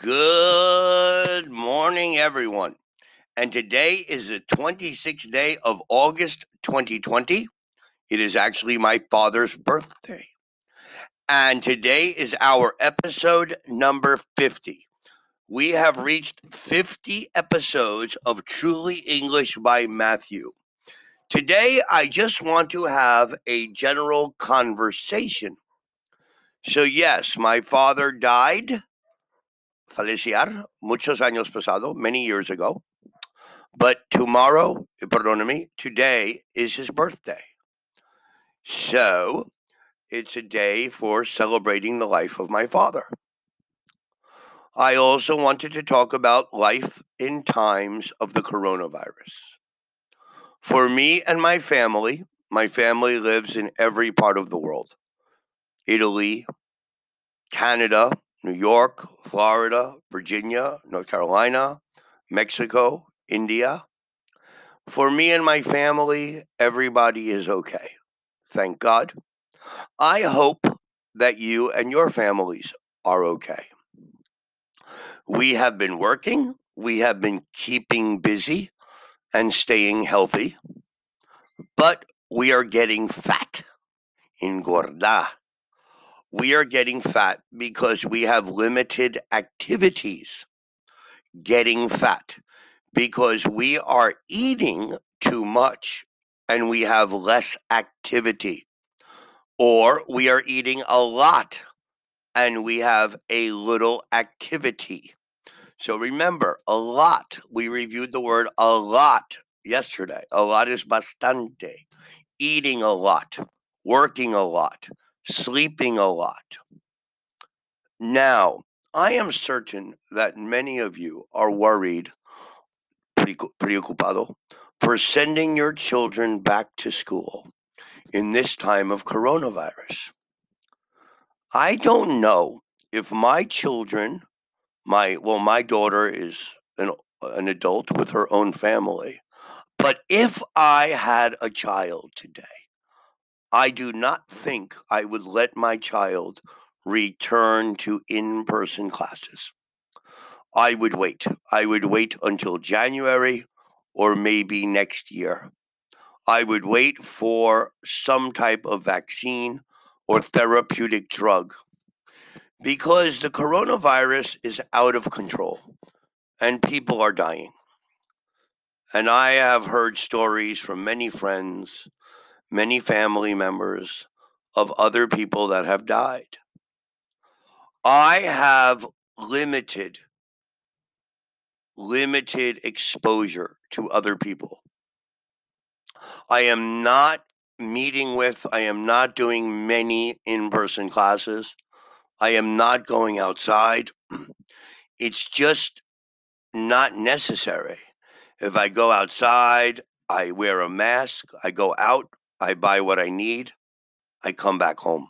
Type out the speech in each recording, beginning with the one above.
Good morning, everyone. And today is the 26th day of August 2020. It is actually my father's birthday. And today is our episode number 50. We have reached 50 episodes of Truly English by Matthew. Today, I just want to have a general conversation. So, yes, my father died fallecer muchos años pasado, many years ago. But tomorrow, perdóname, today is his birthday. So it's a day for celebrating the life of my father. I also wanted to talk about life in times of the coronavirus. For me and my family, my family lives in every part of the world Italy, Canada, New York, Florida, Virginia, North Carolina, Mexico, India. For me and my family, everybody is okay. Thank God. I hope that you and your families are okay. We have been working, we have been keeping busy and staying healthy, but we are getting fat. Engordar we are getting fat because we have limited activities. Getting fat because we are eating too much and we have less activity. Or we are eating a lot and we have a little activity. So remember a lot we reviewed the word a lot yesterday. A lot is bastante. Eating a lot working a lot sleeping a lot. Now, I am certain that many of you are worried, preocupado, for sending your children back to school in this time of coronavirus. I don't know if my children, my well, my daughter is an, an adult with her own family, but if I had a child today, I do not think I would let my child return to in person classes. I would wait. I would wait until January or maybe next year. I would wait for some type of vaccine or therapeutic drug because the coronavirus is out of control and people are dying. And I have heard stories from many friends many family members of other people that have died. I have limited limited exposure to other people. I am not meeting with, I am not doing many in-person classes. I am not going outside. It's just not necessary. If I go outside, I wear a mask, I go out I buy what I need, I come back home.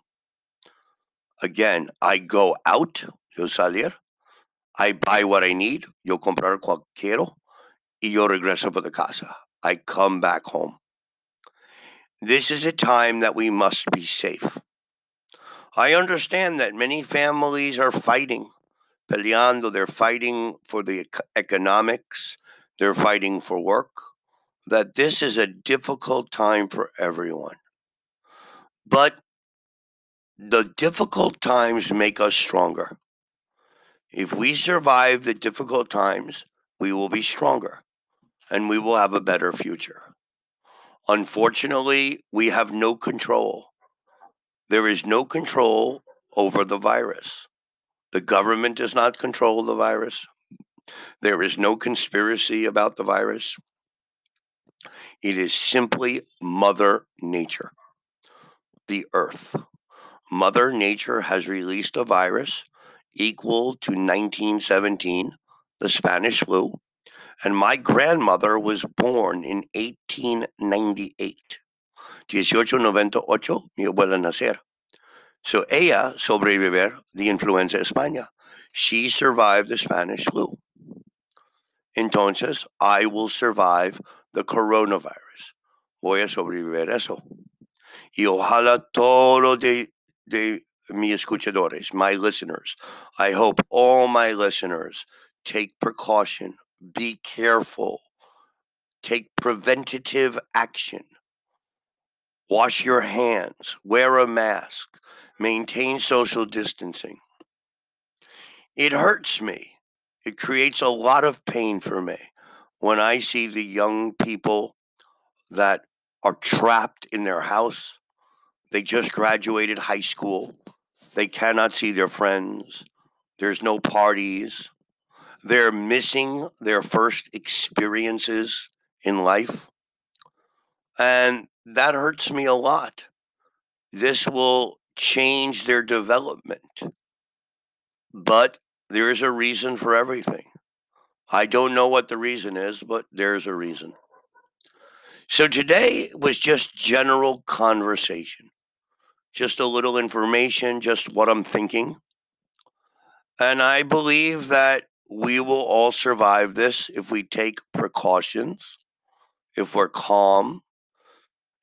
Again, I go out, yo salir, I buy what I need, yo comprar cual quiero, y yo regreso para casa. I come back home. This is a time that we must be safe. I understand that many families are fighting, peleando, they're fighting for the economics, they're fighting for work, that this is a difficult time for everyone. But the difficult times make us stronger. If we survive the difficult times, we will be stronger and we will have a better future. Unfortunately, we have no control. There is no control over the virus. The government does not control the virus. There is no conspiracy about the virus. It is simply Mother Nature, the Earth. Mother Nature has released a virus equal to 1917, the Spanish flu, and my grandmother was born in 1898. 1898, mi abuela nacer. So ella sobreviver the influenza España. She survived the Spanish flu. Entonces, I will survive the coronavirus. Voy a sobrevivir eso. Y ojalá todo de, de mi escuchadores, my listeners, I hope all my listeners take precaution, be careful, take preventative action. Wash your hands, wear a mask, maintain social distancing. It hurts me. It creates a lot of pain for me when I see the young people that are trapped in their house. They just graduated high school. They cannot see their friends. There's no parties. They're missing their first experiences in life. And that hurts me a lot. This will change their development. But there is a reason for everything. I don't know what the reason is, but there's a reason. So today was just general conversation, just a little information, just what I'm thinking. And I believe that we will all survive this if we take precautions, if we're calm,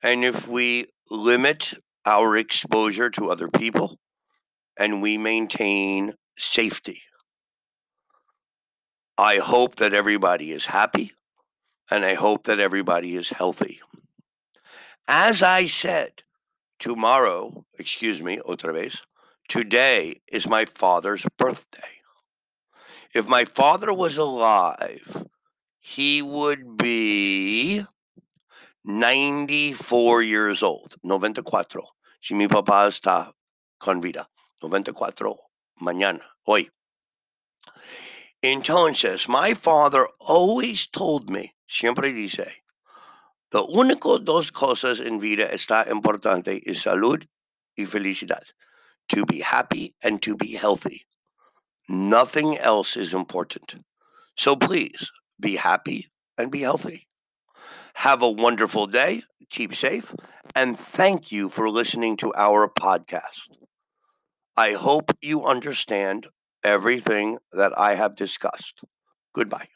and if we limit our exposure to other people and we maintain safety. I hope that everybody is happy and I hope that everybody is healthy. As I said, tomorrow, excuse me, otra vez, today is my father's birthday. If my father was alive, he would be 94 years old, 94. Si mi papá está con vida, 94, mañana, hoy. Entonces, my father always told me, siempre dice, the único dos cosas en vida está importante es salud y felicidad. To be happy and to be healthy. Nothing else is important. So please be happy and be healthy. Have a wonderful day. Keep safe. And thank you for listening to our podcast. I hope you understand everything that I have discussed. Goodbye.